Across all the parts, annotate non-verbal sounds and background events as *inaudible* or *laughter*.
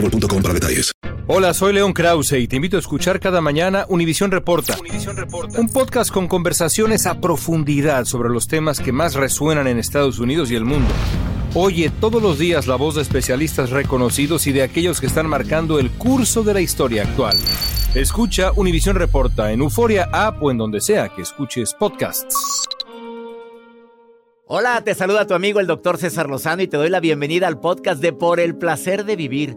boostmobile.com para detalles. Hola, soy León Krause y te invito a escuchar cada mañana Univisión Reporta. Reporta. Un podcast con conversaciones a profundidad sobre los temas que más resuenan en Estados Unidos y el mundo. Oye todos los días la voz de especialistas reconocidos y de aquellos que están marcando el curso de la historia actual. Escucha Univisión Reporta en Euforia App o en donde sea que escuches podcasts. Hola, te saluda tu amigo el doctor César Lozano y te doy la bienvenida al podcast de Por el Placer de Vivir,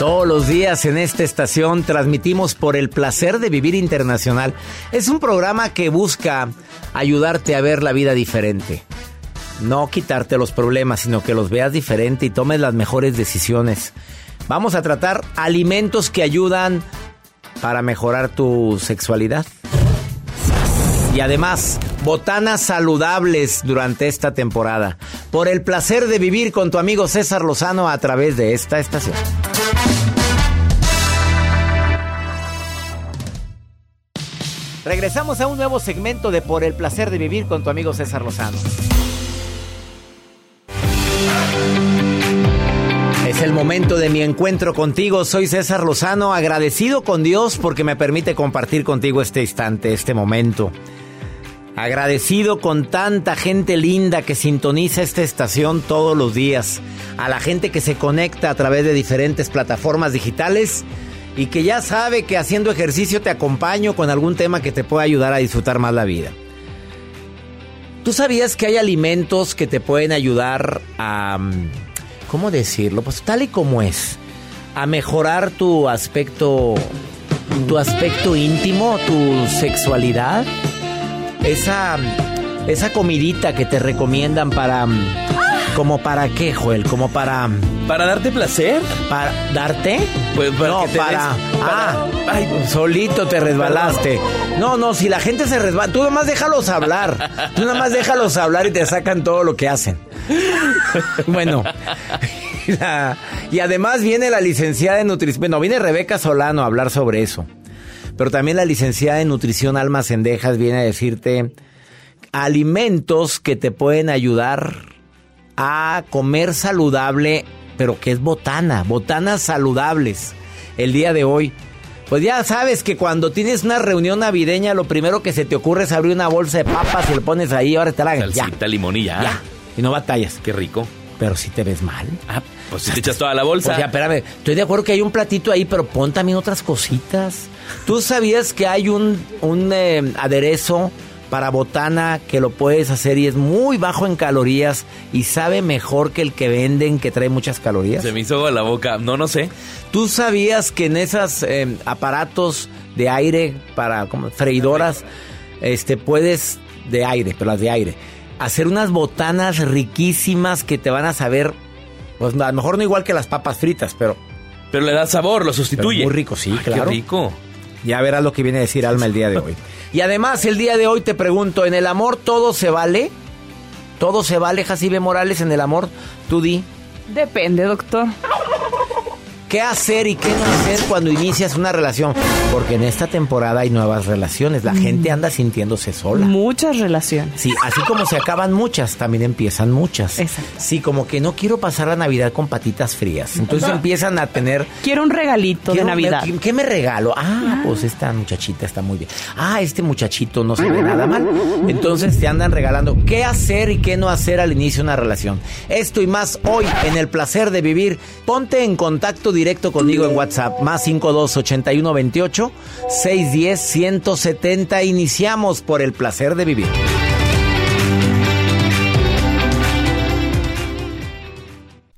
Todos los días en esta estación transmitimos por el placer de vivir internacional. Es un programa que busca ayudarte a ver la vida diferente. No quitarte los problemas, sino que los veas diferente y tomes las mejores decisiones. Vamos a tratar alimentos que ayudan para mejorar tu sexualidad. Y además, botanas saludables durante esta temporada. Por el placer de vivir con tu amigo César Lozano a través de esta estación. Regresamos a un nuevo segmento de Por el placer de vivir con tu amigo César Lozano. Es el momento de mi encuentro contigo. Soy César Lozano, agradecido con Dios porque me permite compartir contigo este instante, este momento. Agradecido con tanta gente linda que sintoniza esta estación todos los días. A la gente que se conecta a través de diferentes plataformas digitales y que ya sabe que haciendo ejercicio te acompaño con algún tema que te pueda ayudar a disfrutar más la vida. ¿Tú sabías que hay alimentos que te pueden ayudar a... Mm, ¿Cómo decirlo? Pues tal y como es. A mejorar tu aspecto... Tu aspecto íntimo, tu sexualidad. Esa... Esa comidita que te recomiendan para... ¿Como para qué, Joel? ¿Como para...? ¿Para darte placer? ¿Para darte? Pues para no, que te para... des- Ah, Ay, solito te resbalaste. No, no, si la gente se resbala, tú nomás déjalos hablar. Tú nomás déjalos hablar y te sacan todo lo que hacen. Bueno, *laughs* la- y además viene la licenciada en nutrición. Bueno, viene Rebeca Solano a hablar sobre eso. Pero también la licenciada en nutrición Alma Cendejas viene a decirte alimentos que te pueden ayudar a comer saludable, pero que es botana, botanas saludables. El día de hoy. Pues ya sabes que cuando tienes una reunión navideña, lo primero que se te ocurre es abrir una bolsa de papas y le pones ahí, ahora te la ya, Salsita, limonilla. ya. Y no batallas. Qué rico. Pero si te ves mal. Ah, pues si te echas toda la bolsa. O sea, espérame, estoy de acuerdo que hay un platito ahí, pero pon también otras cositas. ¿Tú sabías que hay un, un eh, aderezo para botana que lo puedes hacer y es muy bajo en calorías y sabe mejor que el que venden que trae muchas calorías? Se me hizo agua la boca. No, no sé. ¿Tú sabías que en esos eh, aparatos de aire para como, freidoras, este, puedes, de aire, pero las de aire, hacer unas botanas riquísimas que te van a saber, pues a lo mejor no igual que las papas fritas, pero Pero le da sabor, lo sustituye. muy rico, sí, Ay, claro. Qué rico. Ya verás lo que viene a decir Alma el día de hoy. Y además, el día de hoy te pregunto, ¿en el amor todo se vale? ¿Todo se vale, Jacibe Morales, en el amor? Tú di. Depende, doctor. ¿Qué hacer y qué no hacer cuando inicias una relación? Porque en esta temporada hay nuevas relaciones. La gente anda sintiéndose sola. Muchas relaciones. Sí, así como se acaban muchas, también empiezan muchas. Exacto. Sí, como que no quiero pasar la Navidad con patitas frías. Entonces empiezan a tener... Quiero un regalito de Navidad. ¿qué, qué me regalo? Ah, pues esta muchachita está muy bien. Ah, este muchachito no se ve nada mal. Entonces te andan regalando qué hacer y qué no hacer al inicio de una relación. Esto y más hoy en El Placer de Vivir. Ponte en contacto directo conmigo en WhatsApp. Más 52 81 28 610 170. Iniciamos por El Placer de Vivir.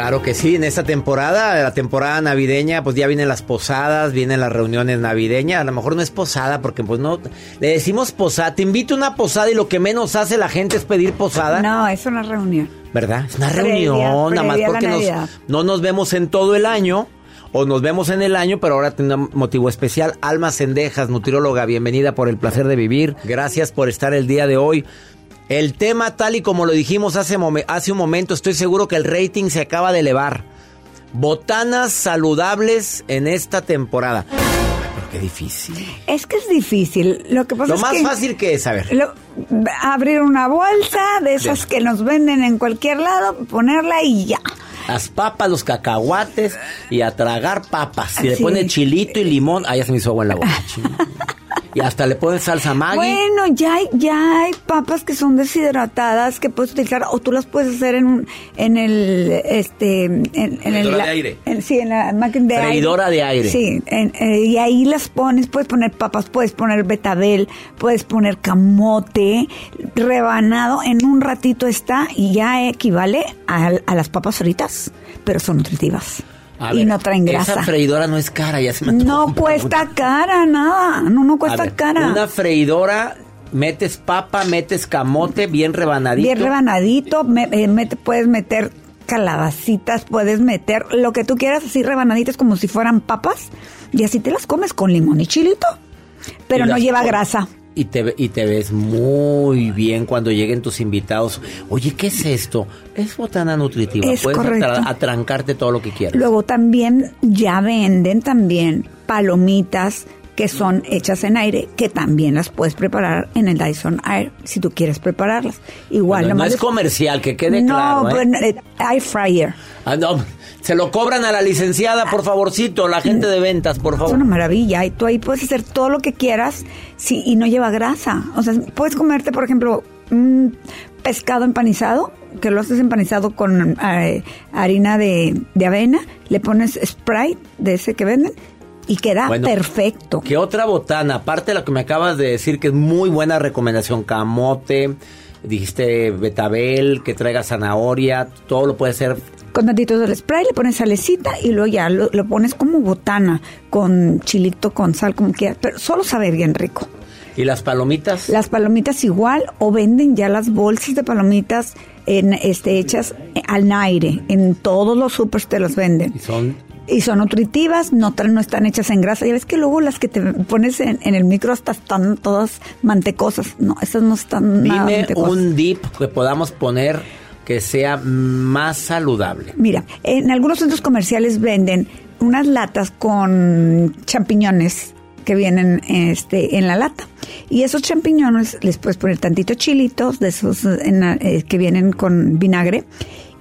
Claro que sí, en esta temporada, la temporada navideña, pues ya vienen las posadas, vienen las reuniones navideñas. A lo mejor no es posada porque pues no, le decimos posada. Te invito a una posada y lo que menos hace la gente es pedir posada. No, es una reunión. ¿Verdad? Es una Previa- reunión, nada más previa porque nos- no nos vemos en todo el año. O nos vemos en el año, pero ahora un motivo especial. Alma Sendejas, nutrióloga, bienvenida por el placer de vivir. Gracias por estar el día de hoy. El tema, tal y como lo dijimos hace, un momento, estoy seguro que el rating se acaba de elevar. Botanas saludables en esta temporada. Qué difícil. Es que es difícil. Lo que pasa Lo es más que fácil que es, a ver. lo- abrir una bolsa de esas que nos venden en cualquier lado, ponerla y ya. Las papas, los cacahuates y a tragar papas. Si le pone chilito y limón, ahí ya se me hizo agua en la boca. *laughs* y hasta le ponen salsa Maggi. Bueno, ya hay, ya hay papas que son deshidratadas que puedes utilizar o tú las puedes hacer en un, en el este en, en el la- de aire. en- sí, en la máquina de Freidora aire. de aire. Sí, en- eh, y ahí las pones, puedes poner papas, puedes poner betabel, puedes poner camote rebanado, en un ratito está y ya equivale a, a las papas fritas, pero son nutritivas. A y ver, no traen grasa. Esa freidora no es cara, ya se me No cuesta cara, nada. No, no cuesta ver, cara. Una freidora, metes papa, metes camote bien rebanadito. Bien rebanadito, me- eh, puedes meter calabacitas, puedes meter lo que tú quieras, así rebanaditas como si fueran papas, y así te las comes con limón y chilito. Pero no lleva grasa. Y te, y te ves muy bien cuando lleguen tus invitados. Oye, ¿qué es esto? Es botana nutritiva. Es Puedes correcto. atra- atrancarte todo lo que quieras. Luego también ya venden también palomitas que son hechas en aire, que también las puedes preparar en el Dyson Air si tú quieres prepararlas. Igual, Bueno, no es comercial, que quede no, claro. ¿eh? bueno, eh, air fryer. Ah, no, Se lo cobran a la licenciada, por favorcito, la gente de ventas, por Es favor. una maravilla y tú ahí puedes hacer todo lo que quieras sí, y no lleva grasa. O sea, puedes comerte, por ejemplo, un pescado empanizado, que lo haces empanizado con eh, harina de, de avena, le pones Sprite de ese que venden y queda Bueno, perfecto. ¿Qué otra botana? Aparte de lo que me acabas de decir, que es muy buena recomendación, camote, dijiste betabel, que traiga zanahoria, todo lo puede ser. Con tantito del spray le pones salecita y luego ya lo, lo pones como botana, con chilito, con sal, como quieras, pero solo sabe bien rico. ¿Y las palomitas? Las palomitas igual o venden ya las bolsas de palomitas en, este, hechas al aire. En todos los supers te las venden. Y son Y son nutritivas, no, no están hechas en grasa. Ya ves que luego las que te pones en, en el micro hasta están todas mantecosas. No, esas no están nada Dime mantecosas. un dip que podamos poner que sea más saludable? Mira, en algunos centros comerciales venden unas latas con champiñones que vienen este, en la lata. Y esos champiñones les puedes poner tantito chilitos de esos en la- eh, que vienen con vinagre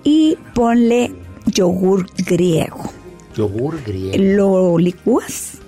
y ponle yogur griego. Yogur griego. Lo licúas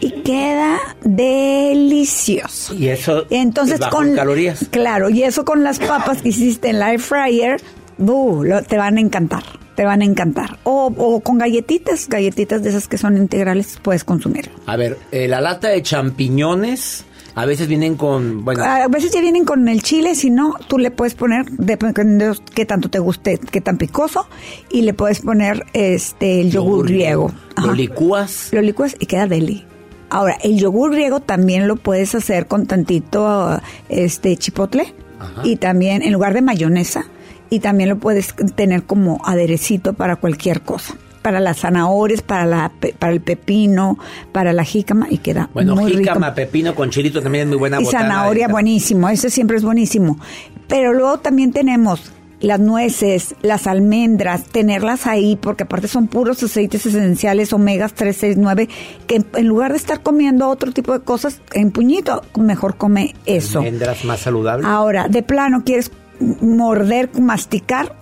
y queda delicioso. Y eso Entonces bajo con en calorías. Claro, y eso con las papas que hiciste en la air fryer, lo- te van a encantar, te van a encantar. O, o con galletitas, galletitas de esas que son integrales puedes consumir. A ver, eh, la lata de champiñones a veces vienen con, bueno, A veces ya vienen con el chile, si no, tú le puedes poner, dependiendo de qué tanto te guste, qué tan picoso, y le puedes poner este el yogur, griego. Lo Ajá. licúas. Lo licuas y queda deli. Ahora, el yogur griego también lo puedes hacer con tantito este chipotle y también en lugar de mayonesa y también lo puedes tener como aderecito para cualquier cosa. Para las zanahorias, para la para el pepino, para la jícama y queda Bueno, muy jícama, rico. pepino con chilito también es muy buena Y botana zanahoria esta. buenísimo, ese siempre es buenísimo. Pero luego también tenemos las nueces, las almendras, tenerlas ahí, porque aparte son puros aceites esenciales, omegas 3, 6, 9, que en lugar de estar comiendo otro tipo de cosas en puñito, mejor come eso. Almendras más saludables. Ahora, de plano, quieres morder, masticar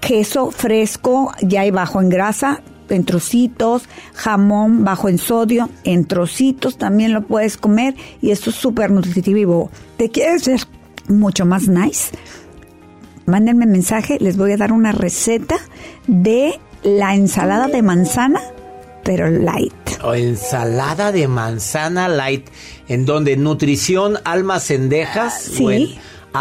queso fresco, ya hay bajo en grasa, en trocitos, jamón bajo en sodio, en trocitos también lo puedes comer y esto es súper nutritivo. ¿Te quieres ser mucho más nice? Mándenme mensaje, les voy a dar una receta de la ensalada de manzana, pero light. O ensalada de manzana light. ¿En donde Nutrición Alma Cendejas. Sí. O en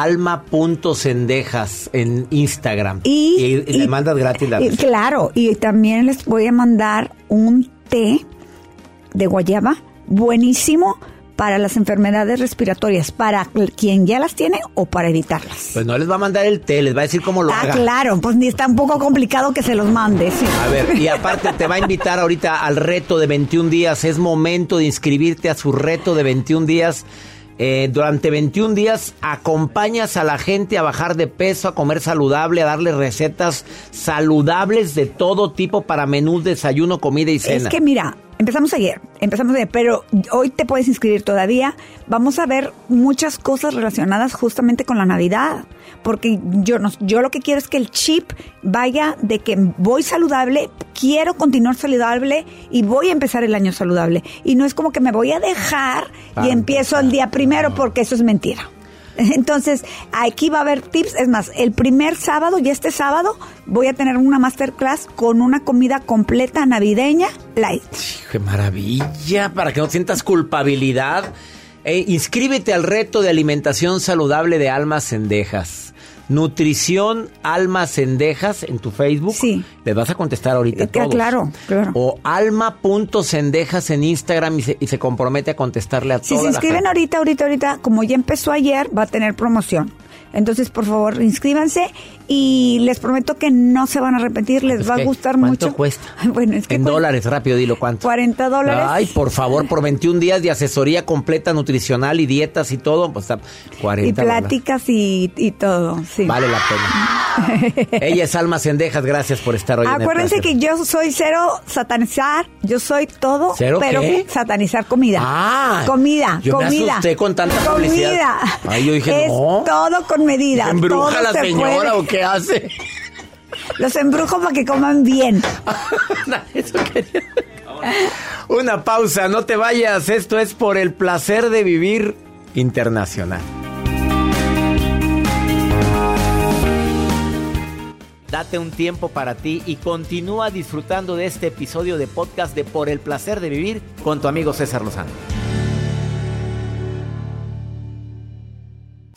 alma.cendejas en Instagram. Y, y le mandas gratis la receta. Claro, y también les voy a mandar un té de guayaba buenísimo para las enfermedades respiratorias, para quien ya las tiene o para evitarlas. Pues no les va a mandar el té, les va a decir cómo lo ah, haga. claro, pues ni está un poco complicado que se los mande. sí. A ver, y aparte te va a invitar ahorita al reto de 21 días. Es momento de inscribirte a su reto de 21 días. Eh, durante 21 días acompañas a la gente a bajar de peso, a comer saludable, a darle recetas saludables de todo tipo para menús, desayuno, comida y cena. Es que mira, empezamos ayer, empezamos ayer, pero hoy te puedes inscribir todavía. Vamos a ver muchas cosas relacionadas justamente con la Navidad, porque yo no, yo lo que quiero es que el chip vaya de que voy saludable, quiero continuar saludable y voy a empezar el año saludable. Y no es como que me voy a dejar y empiezo el día primero, porque eso es mentira. Entonces, aquí va a haber tips. Es más, el primer sábado y este sábado voy a tener una masterclass con una comida completa navideña light. ¡Qué maravilla! Para que no sientas culpabilidad. Eh, inscríbete al reto de alimentación saludable de Almas Cendejas. Nutrición Almas Cendejas en tu Facebook. Sí. Les vas a contestar ahorita Eh, todos. claro, claro. O alma.cendejas en Instagram y se, y se compromete a contestarle a Si toda se inscriben ahorita, ahorita, ahorita, como ya empezó ayer, va a tener promoción. Entonces, por favor, inscríbanse y les prometo que no se van a arrepentir, les Es va a gustar ¿cuánto mucho. cuesta? Ay, *laughs* Bueno, es que en cuesta dólares, rápido, dilo cuánto. 40 dólares. Ay, por favor, por 21 días de asesoría completa nutricional y dietas y todo, pues está 40 y pláticas y, y todo, sí. Vale la pena. *laughs* Ella es Alma Cendejas, gracias por estar hoy en el Acuérdense que yo soy cero satanizar, yo soy todo, ¿Cero pero qué? satanizar comida. Ah, comida, yo me comida. asusté con tanta comida. publicidad. Ay, yo dije, es no. todo con medida. ¿Embruja la se señora puede. o qué hace? *laughs* Los embrujo para que coman bien. *laughs* Eso quería. Una pausa, no te vayas. Esto es por el placer de vivir internacional. Date un tiempo para ti y continúa disfrutando de este episodio de podcast de Por el placer de vivir con tu amigo César Lozano.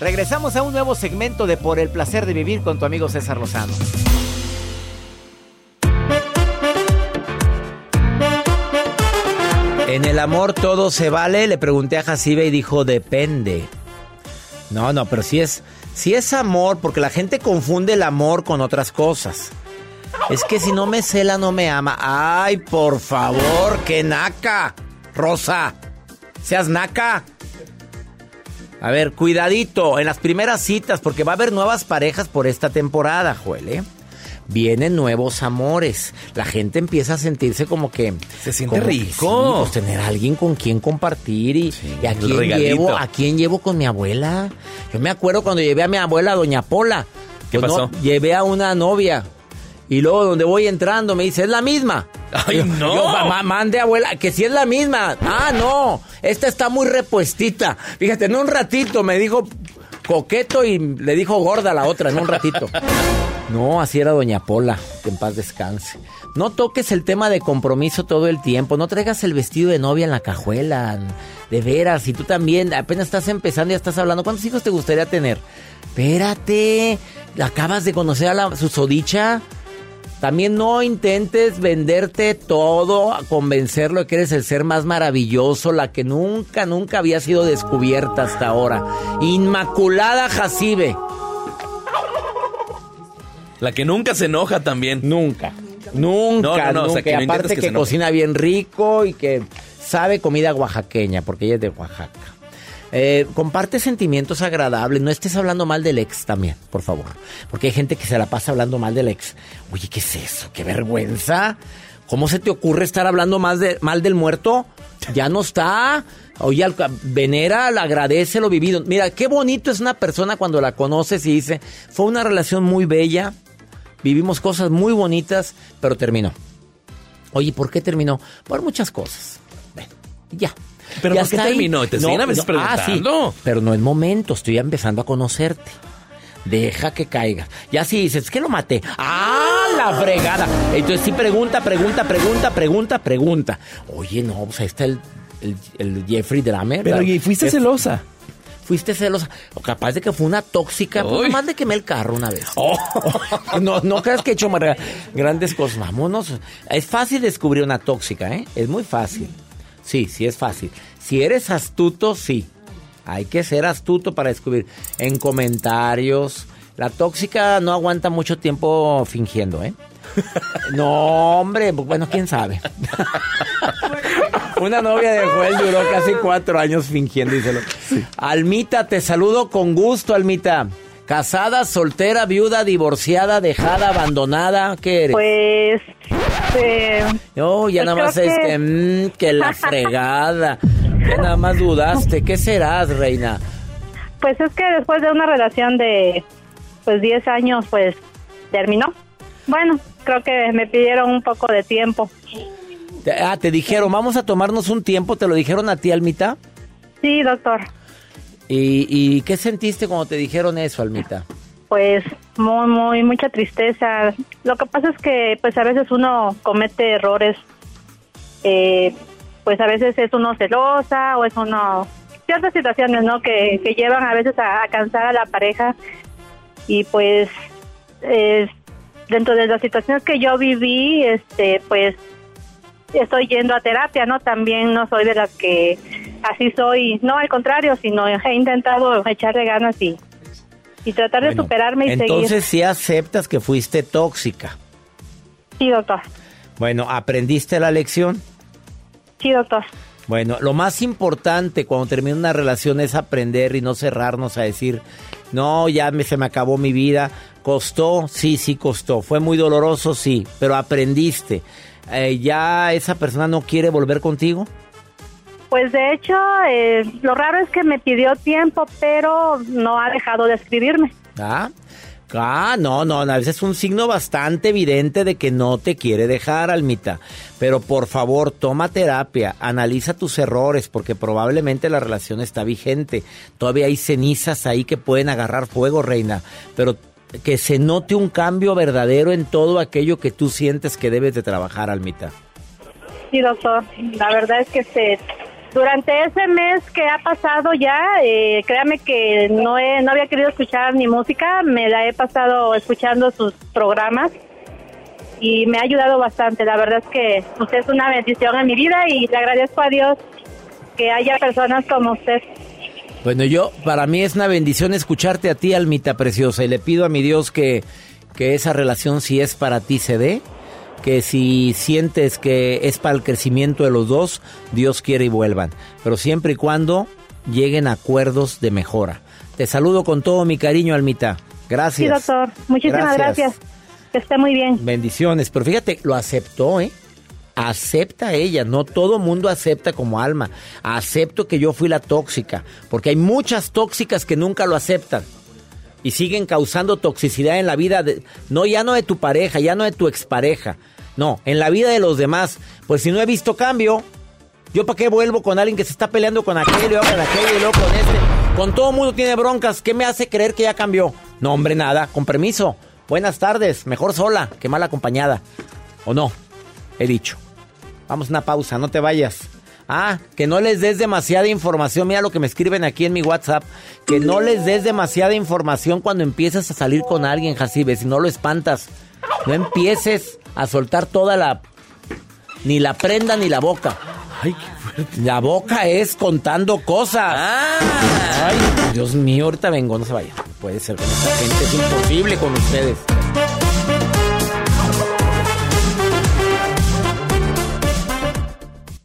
Regresamos a un nuevo segmento de Por el placer de vivir con tu amigo César Lozano. En el amor todo se vale, le pregunté a Jacibe y dijo depende. No, no, pero si es, si es amor, porque la gente confunde el amor con otras cosas. Es que si no me cela, no me ama. Ay, por favor, que naca. Rosa, seas naca. A ver, cuidadito en las primeras citas, porque va a haber nuevas parejas por esta temporada, Joel, ¿eh? Vienen nuevos amores. La gente empieza a sentirse como que. Se siente rico. sí, pues tener a alguien con quien compartir y, y a quién llevo, a quién llevo con mi abuela. Yo me acuerdo cuando llevé a mi abuela, Doña Pola. ¿Qué Pues no, pasó? llevé a una novia. Y luego donde voy entrando me dice, es la misma. Ay, no. Yo, mamá, mande abuela, que si es la misma. Ah, no, esta está muy repuestita. Fíjate, en un ratito me dijo coqueto y le dijo gorda a la otra, en un ratito. *laughs* No, así era Doña Pola, que en paz descanse. No toques el tema de compromiso todo el tiempo, no traigas el vestido de novia en la cajuela, de veras, y tú también apenas estás empezando y ya estás hablando. ¿Cuántos hijos te gustaría tener? Espérate, acabas de conocer a la susodicha. También no intentes venderte todo, a convencerlo de que eres el ser más maravilloso, la que nunca, nunca había sido descubierta hasta ahora. Inmaculada Jacibe. La que nunca se enoja también. Nunca. Nunca, No, no, no, o nunca. sea, que aparte que cocina bien rico y que sabe comida oaxaqueña, porque ella es de Oaxaca. Eh, comparte sentimientos agradables. No estés hablando mal del ex también, por favor. Porque hay gente que se la pasa hablando mal del ex. Oye, ¿qué es eso? ¡Qué vergüenza! ¿Cómo se te ocurre estar hablando de, mal del muerto? Ya no está. Oye, venera, le agradece lo vivido. Mira, qué bonito es una persona cuando la conoces y dice, fue una relación muy bella, vivimos cosas muy bonitas, pero terminó. Oye, ¿por qué terminó? Por muchas cosas. Ya. ¿Pero Ya por qué ahí. terminó? Te siguen a veces Ah, sí, preguntando. pero no es momento, estoy empezando a conocerte. Deja que caiga. Ya si dices, es que lo maté. ¡Ah, la fregada! Entonces sí pregunta, pregunta, pregunta, pregunta, pregunta. Oye, no, pues ahí está el, el, el Jeffrey Dahmer. Pero y fuiste celosa. Fuiste celosa. O capaz de que fue una tóxica. Pues Uy. nomás le quemé el carro una vez. Oh. *laughs* No, no creas que he hecho grandes cosas. Vámonos. Es fácil descubrir una tóxica, ¿eh? Es muy fácil. Sí, sí es fácil. Si eres astuto, sí. Hay que ser astuto para descubrir. En comentarios. La tóxica no aguanta mucho tiempo fingiendo, ¿eh? *laughs* No, hombre, bueno, quién sabe. *laughs* Una novia de Joel duró casi cuatro años fingiendo, díselo. Almita, te saludo con gusto, Almita. Casada, soltera, viuda, divorciada, dejada, abandonada, ¿qué eres? Pues, eh, Oh, ya pues nada más es que- mm, que la *laughs* fregada. Ya nada más dudaste. ¿Qué serás, reina? pues es que después de una relación de pues 10 años, pues terminó. Bueno, creo que me pidieron un poco de tiempo. Ah, te dijeron, vamos a tomarnos un tiempo, te lo dijeron a ti, Almita. Sí, doctor. ¿Y, y qué sentiste cuando te dijeron eso, Almita? Pues muy, muy, mucha tristeza. Lo que pasa es que pues a veces uno comete errores. Eh, pues a veces es uno celosa o es uno... Ciertas situaciones, ¿no? Que, que llevan a veces a, cansar a la pareja. Y pues dentro de las situaciones que yo viví, este pues estoy yendo a terapia, ¿no? También no soy de las que así soy, no al contrario, sino he intentado echarle ganas y, y tratar de superarme y Entonces seguir. sí aceptas que fuiste tóxica. Sí, doctor. Bueno, ¿aprendiste la lección? Sí, doctor. Bueno, lo más importante cuando termina una relación es aprender y no cerrarnos a decir, no, ya me, se me acabó mi vida. ¿Costó? Sí, sí costó. ¿Fue muy doloroso? Sí, pero aprendiste. Eh, ¿Ya esa persona no quiere volver contigo? Pues de hecho, eh, lo raro es que me pidió tiempo, pero no ha dejado de escribirme. ¿Ah? Ah, no, no, a veces es un signo bastante evidente de que no te quiere dejar, Almita. Pero por favor, toma terapia, analiza tus errores, porque probablemente la relación está vigente. Todavía hay cenizas ahí que pueden agarrar fuego, reina. Pero que se note un cambio verdadero en todo aquello que tú sientes que debes de trabajar, Almita. Sí, doctor. La verdad es que este, durante ese mes que ha pasado ya, eh, créame que no, he, no había querido escuchar ni música, me la he pasado escuchando sus programas y me ha ayudado bastante. La verdad es que usted es una bendición en mi vida y le agradezco a Dios que haya personas como usted. Bueno, yo, para mí es una bendición escucharte a ti, Almita Preciosa, y le pido a mi Dios que, que esa relación, si es para ti, se dé, que si sientes que es para el crecimiento de los dos, Dios quiere y vuelvan, pero siempre y cuando lleguen a acuerdos de mejora. Te saludo con todo mi cariño, Almita. Gracias. Sí, doctor. Muchísimas gracias. Que esté muy bien. Bendiciones, pero fíjate, lo aceptó, ¿eh? acepta ella, no todo mundo acepta como alma. Acepto que yo fui la tóxica, porque hay muchas tóxicas que nunca lo aceptan y siguen causando toxicidad en la vida de no ya no de tu pareja, ya no de tu expareja. No, en la vida de los demás. Pues si no he visto cambio, yo para qué vuelvo con alguien que se está peleando con aquel y luego con aquel y luego con este. Con todo mundo tiene broncas, ¿qué me hace creer que ya cambió? No, hombre, nada, con permiso. Buenas tardes, mejor sola que mal acompañada. ¿O no? He dicho. Vamos a una pausa, no te vayas. Ah, que no les des demasiada información. Mira lo que me escriben aquí en mi WhatsApp. Que no les des demasiada información cuando empieces a salir con alguien, Jacibe. Si no lo espantas. No empieces a soltar toda la... Ni la prenda ni la boca. Ay, qué fuerte. La boca es contando cosas. Ah. Ay, Dios mío, ahorita vengo, no se vaya. Puede ser con esta gente, es imposible con ustedes.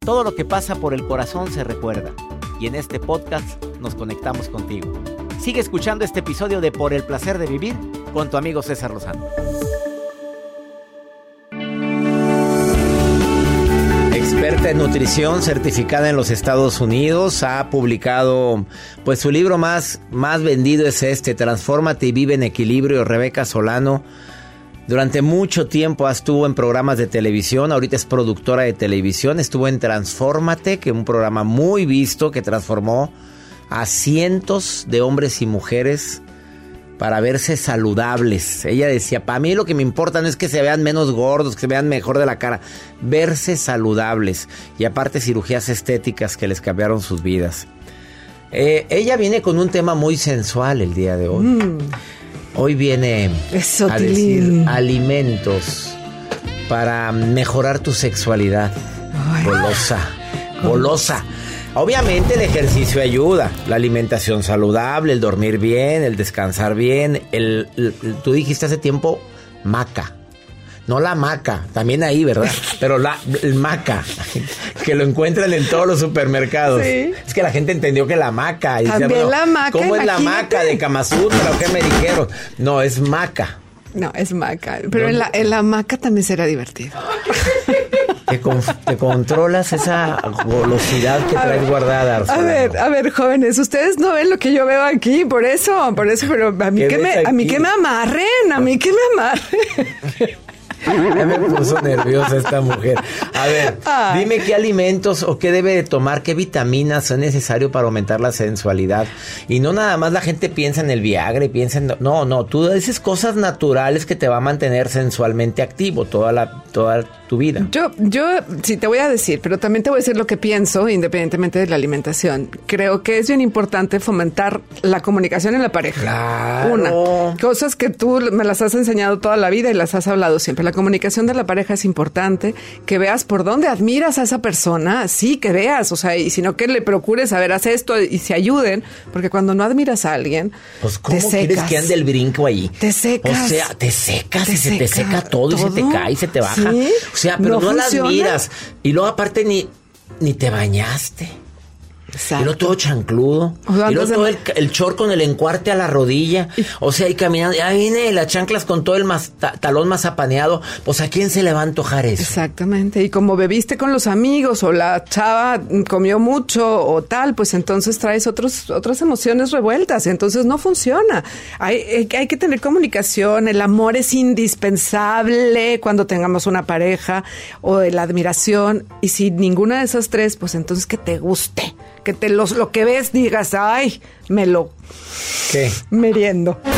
Todo lo que pasa por el corazón se recuerda. Y en este podcast nos conectamos contigo. Sigue escuchando este episodio de Por el placer de vivir con tu amigo César Lozano. Experta en nutrición certificada en los Estados Unidos, ha publicado pues su libro más, más vendido es este, Transfórmate y vive en equilibrio, Rebeca Solano. Durante mucho tiempo estuvo en programas de televisión, ahorita es productora de televisión, estuvo en Transfórmate, que es un programa muy visto que transformó a cientos de hombres y mujeres para verse saludables. Ella decía, para mí lo que me importa no es que se vean menos gordos, que se vean mejor de la cara, verse saludables. Y aparte cirugías estéticas que les cambiaron sus vidas. Eh, ella viene con un tema muy sensual el día de hoy. Mm. Hoy viene Eso, a decir Tilín. alimentos para mejorar tu sexualidad. Ay. Golosa, golosa. Obviamente el ejercicio ayuda, la alimentación saludable, el dormir bien, el descansar bien. El, el- el- tú dijiste hace tiempo maca. No la maca, también ahí, ¿verdad? *laughs* Pero la el maca, que lo encuentran en todos los supermercados. Sí. Es que la gente entendió que la maca. y decía, También la maca, ¿Cómo es la maca de Kamasutra o qué me dijeron? No, es maca. No, es maca. Pero en la, en la maca también será divertido. *laughs* Te, con- te controlas esa golosidad que A traes ver, guardada. A ver, a ver, jóvenes, ustedes no ven lo que yo veo aquí, por eso, por eso, pero a mí ¿Qué que me, a mí que me amarren, a mí que me amarren. *laughs* *laughs* Me puso nerviosa esta mujer. A ver, Ay. dime qué alimentos o qué debe de tomar, qué vitaminas son necesarios para aumentar la sensualidad. Y no nada más la gente piensa en el Viagra y piensa en... No, no, tú dices cosas naturales que te va a mantener sensualmente activo toda, la, toda tu vida. Yo, yo sí te voy a decir, pero también te voy a decir lo que pienso, independientemente de la alimentación. Creo que es bien importante fomentar la comunicación en la pareja. Claro. Una, cosas que tú me las has enseñado toda la vida y las has hablado siempre. La comunicación de la pareja es importante, que veas por dónde admiras a esa persona, sí, que veas, o sea, y sino que le procures saber, haz esto y se ayuden, porque cuando no admiras a alguien, pues ¿cómo te quieres que ande el brinco ahí? Te secas. O sea, te secas y se te seca todo, y se te cae y se te baja. O sea, pero no, las admiras. Y luego aparte ni, ni te bañaste. Y luego todo chancludo. y luego todo el, el chor con el encuarte a la rodilla. O sea, y caminando. Ahí viene las chanclas con todo el talón más apaneado. Pues a quién se le va a antojar eso. Exactamente. Y como bebiste con los amigos o la chava comió mucho o tal, pues entonces traes otros, otras emociones revueltas. Y entonces no funciona. Hay, hay que tener comunicación. El amor es indispensable cuando tengamos una pareja o la admiración. Y si ninguna de esas tres, pues entonces que te guste que te los, lo que ves digas, ay, me lo... ¿Qué? Meriendo. *laughs*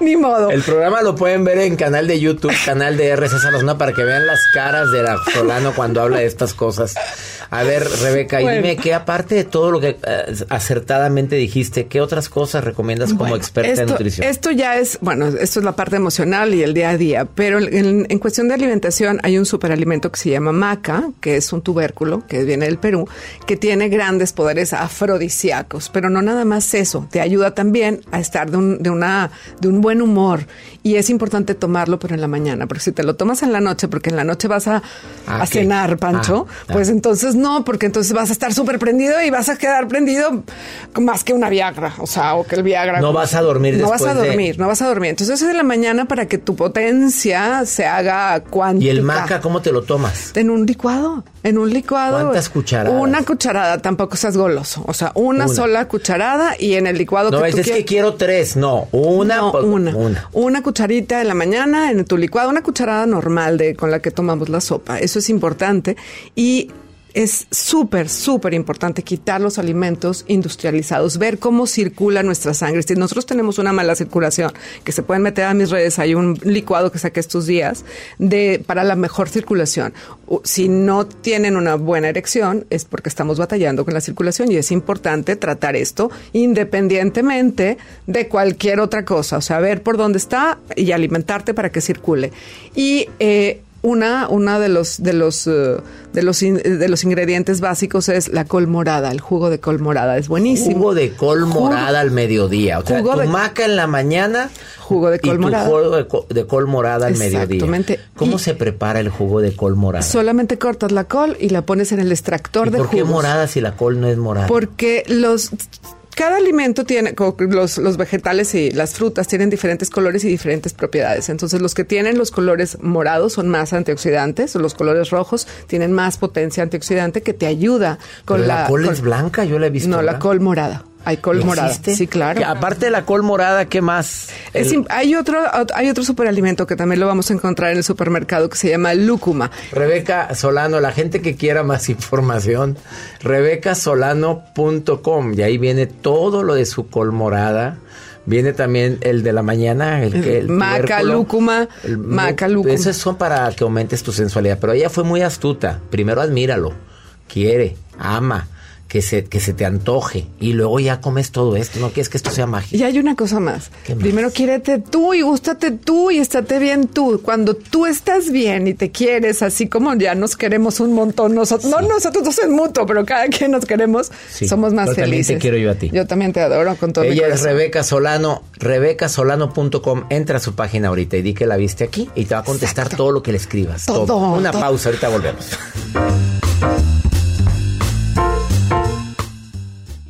Ni modo. El programa lo pueden ver en canal de YouTube, canal de RC Salazona, para que vean las caras de la Solano cuando habla de estas cosas. A ver, Rebeca, y dime que aparte de todo lo que eh, acertadamente dijiste, ¿qué otras cosas recomiendas como experta en nutrición? Esto ya es, bueno, esto es la parte emocional y el día a día, pero en, cuestión de alimentación hay un superalimento que se llama maca, que es un tubérculo que viene del Perú, que tiene grandes poderes afrodisíacos, pero no nada más eso, te ayuda también a estar de un, de una, de un buen humor y es importante tomarlo, pero en la mañana, porque si te lo tomas en la noche, porque en la noche vas a, ah, cenar, Pancho, ah, pues entonces no, porque entonces vas a estar súper prendido y vas a quedar prendido más que una Viagra, o sea, o que el Viagra. No vas a dormir No vas a dormir, no vas a dormir. Entonces es en la mañana para que tu potencia se haga cuántica. ¿Y el maca cómo te lo tomas? En un licuado. En un licuado. ¿Cuántas cucharadas? Una cucharada, tampoco seas goloso. O sea, una, sola cucharada y en el licuado no, que es, que quiero tres, no, una. No, una. Una. Una cucharita en la mañana en tu licuado, una cucharada normal de con la que tomamos la sopa. Eso es importante. Y es súper, súper importante quitar los alimentos industrializados, ver cómo circula nuestra sangre. Si nosotros tenemos una mala circulación, que se pueden meter a mis redes, hay un licuado que saqué estos días de, para la mejor circulación. Si no tienen una buena erección, es porque estamos batallando con la circulación y es importante tratar esto independientemente de cualquier otra cosa. O sea, ver por dónde está y alimentarte para que circule. Y eh, una, una de los de los eh, de los de los ingredientes básicos es la col morada, el jugo de col morada, es buenísimo. Jugo de col morada al mediodía, o sea, tu maca en la mañana, jugo de col morada. jugo de, col morada al mediodía. ¿Cómo se prepara el jugo de col morada? Solamente cortas la col y la pones en el extractor ¿Y de ¿Por qué morada si la col no es morada? Porque los cada alimento tiene, los, los, vegetales y las frutas tienen diferentes colores y diferentes propiedades. Entonces, los que tienen los colores morados son más antioxidantes, los colores rojos tienen más potencia antioxidante que te ayuda con la. La col es blanca, yo la he visto. No, la col morada. Hay col morada. Sí, claro. aparte de la col morada, ¿qué más? hay otro hay otro superalimento que también lo vamos a encontrar en el supermercado que se llama lúcuma. Rebeca Solano, la gente que quiera más información, rebecasolano.com y ahí viene todo lo de su col morada. Viene también el de la mañana, el que maca, lúcuma, maca, lúcuma. Esos son para que aumentes tu sensualidad, pero ella fue muy astuta. Primero admíralo, quiere, ama que se, que se te antoje y luego ya comes todo esto. No quieres que esto sea mágico. Y hay una cosa más. Primero quiérete tú y gústate tú y estate bien tú. Cuando tú estás bien y te quieres, así como ya nos queremos un montón, nosotros, no nosotros dos en mutuo, pero cada quien nos queremos, somos más felices. También te quiero yo a ti. Yo también te adoro con todo Ella es Rebeca Solano, rebecasolano.com. Entra a su página ahorita y di que la viste aquí y te va a contestar todo lo que le escribas. Todo. Una pausa, ahorita volvemos. *laughs*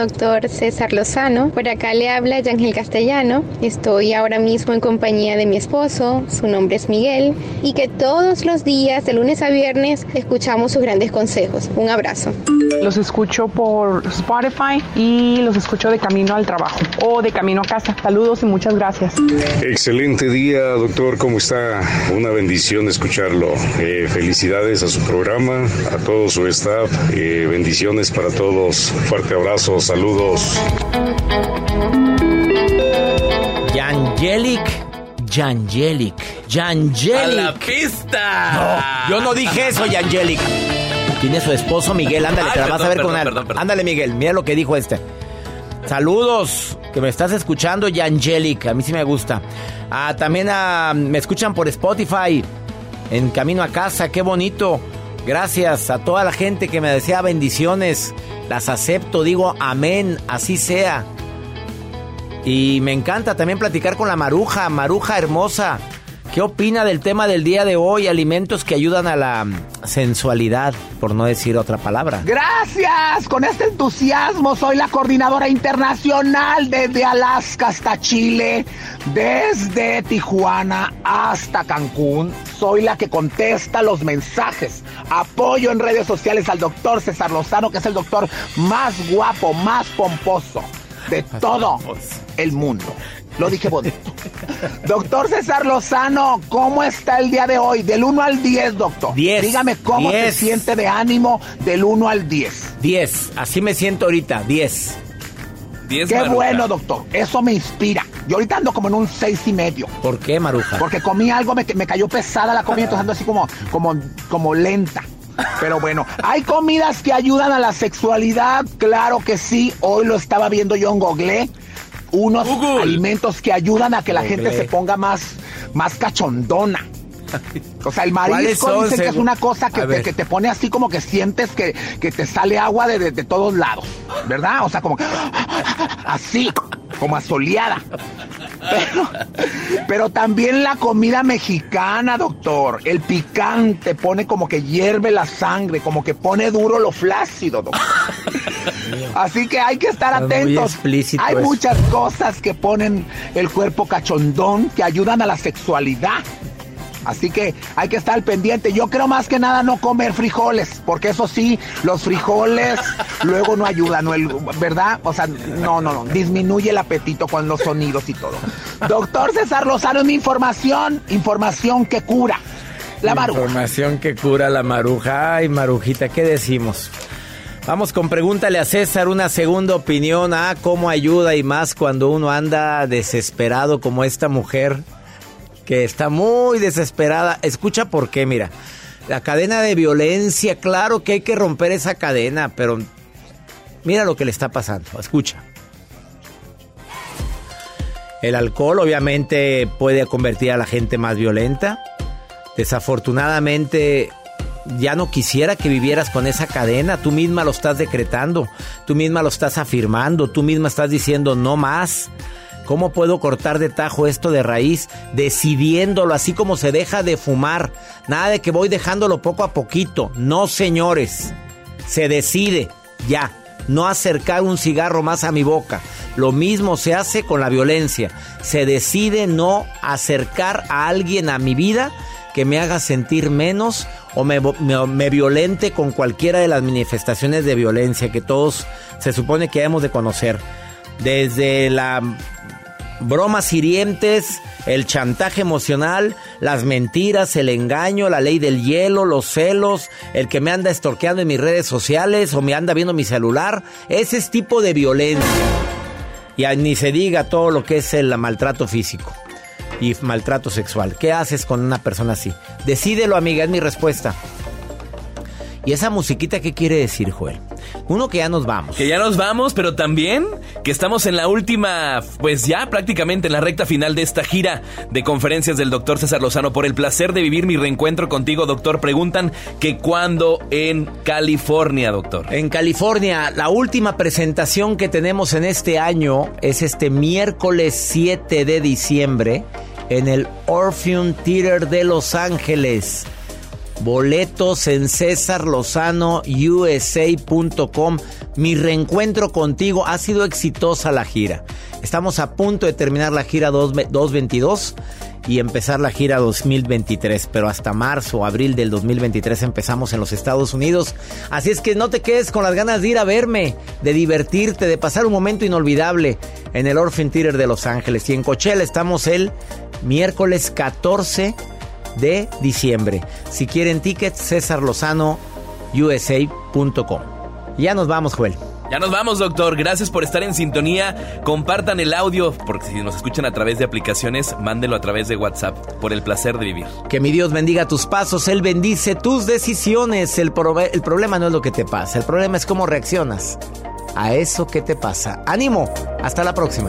Doctor César Lozano. Por acá le habla Yangel Castellano. Estoy ahora mismo en compañía de mi esposo, su nombre es Miguel, y que todos los días, de lunes a viernes, escuchamos sus grandes consejos. Un abrazo. Los escucho por Spotify y los escucho de camino al trabajo o de camino a casa. Saludos y muchas gracias. Excelente día, doctor. ¿Cómo está? Una bendición escucharlo. Eh, felicidades a su programa, a todo su staff. Eh, bendiciones para todos. Fuerte abrazo, saludos. Yangelic, Yangelic, Yangelic. ¡A la pista! No, yo no dije eso, Yangelic. Tiene su esposo Miguel, ándale, Ay, te la vas a perdón, ver con él. perdón, perdón. Ándale, Miguel, mira lo que dijo este. Saludos, que me estás escuchando, Yangelic, a mí sí me gusta. Ah, también ah, me escuchan por Spotify, en camino a casa, qué bonito. Gracias a toda la gente que me desea bendiciones, las acepto, digo amén, así sea. Y me encanta también platicar con la Maruja, Maruja hermosa. ¿Qué opina del tema del día de hoy? Alimentos que ayudan a la sensualidad, por no decir otra palabra. Gracias, con este entusiasmo soy la coordinadora internacional desde Alaska hasta Chile, desde Tijuana hasta Cancún. Soy la que contesta los mensajes. Apoyo en redes sociales al doctor César Lozano, que es el doctor más guapo, más pomposo de todo el mundo. Lo dije bonito. Doctor César Lozano, ¿cómo está el día de hoy? Del 1 al 10, doctor. 10. Dígame cómo Diez. se siente de ánimo del 1 al 10. 10, así me siento ahorita, 10. Diez Qué Maruja. bueno, doctor. Eso me inspira. Yo ahorita ando como en un 6 y medio. ¿Por qué, Maruja? Porque comí algo, me, me cayó pesada la comida, entonces ando así como, como, como lenta. Pero bueno, hay comidas que ayudan a la sexualidad, claro que sí. Hoy lo estaba viendo yo en Google. Unos alimentos que ayudan a que la gente se ponga más, más cachondona. *laughs* O sea, el ¿Cuáles marisco son, dicen que es una cosa que te, que te pone así como que sientes que, que te sale agua de, de- de todos lados, ¿verdad? O sea, como así, como asoleada. Pero, pero también la comida mexicana, doctor. El picante pone como que hierve la sangre, como que pone duro lo flácido, doctor. *laughs* Así que hay que estar atentos. Hay muchas cosas que ponen el cuerpo cachondón, que ayudan a la sexualidad. Así que hay que estar al pendiente. Yo creo más que nada no comer frijoles, porque eso sí, los frijoles *laughs* luego no ayudan, ¿verdad? O sea, no, no, no, disminuye el apetito con los sonidos y todo. Doctor César Lozano, mi información, información que cura. La maruja. Información que cura la maruja. Ay, marujita, ¿qué decimos? Vamos con pregúntale a César una segunda opinión a cómo ayuda y más cuando uno anda desesperado como esta mujer que está muy desesperada. Escucha por qué, mira. La cadena de violencia, claro que hay que romper esa cadena, pero mira lo que le está pasando. Escucha. El alcohol obviamente puede convertir a la gente más violenta. Desafortunadamente, ya no quisiera que vivieras con esa cadena. Tú misma lo estás decretando, tú misma lo estás afirmando, tú misma estás diciendo no más. ¿Cómo puedo cortar de tajo esto de raíz? Decidiéndolo, así como se deja de fumar. Nada de que voy dejándolo poco a poquito. No, señores. Se decide ya. No acercar un cigarro más a mi boca. Lo mismo se hace con la violencia. Se decide no acercar a alguien a mi vida que me haga sentir menos o me, me- violente con cualquiera de las manifestaciones de violencia que todos se supone que hemos de conocer. Desde la bromas hirientes, el chantaje emocional, las mentiras, el engaño, la ley del hielo, los celos, el que me anda estorqueando en mis redes sociales o me anda viendo mi celular, ese es tipo de violencia. Y ni se diga todo lo que es el maltrato físico y maltrato sexual. ¿Qué haces con una persona así? Decídelo, amiga, es mi respuesta. ¿Y esa musiquita qué quiere decir, Joel? Uno que ya nos vamos. Que ya nos vamos, pero también que estamos en la última, pues ya prácticamente en la recta final de esta gira de conferencias del doctor César Lozano. Por el placer de vivir mi reencuentro contigo, doctor, preguntan que cuándo en California, doctor. En California, la última presentación que tenemos en este año es este miércoles 7 de diciembre en el Orpheum Theater de Los Ángeles. Boletos en USA.com. Mi reencuentro contigo. Ha sido exitosa la gira. Estamos a punto de terminar la gira 222 y empezar la gira 2023, pero hasta marzo o abril del 2023 empezamos en los Estados Unidos. Así es que no te quedes con las ganas de ir a verme, de divertirte, de pasar un momento inolvidable en el Orphan Theater de Los Ángeles. Y en Coachella estamos el miércoles 14 de diciembre. Si quieren tickets, César Lozano, USA.com. Ya nos vamos, Joel. Ya nos vamos, doctor. Gracias por estar en sintonía. Compartan el audio, porque si nos escuchan a través de aplicaciones, mándelo a través de WhatsApp, por el placer de vivir. Que mi Dios bendiga tus pasos, Él bendice tus decisiones. El, el problema no es lo que te pasa, el problema es cómo reaccionas a eso que te pasa. Ánimo, hasta la próxima.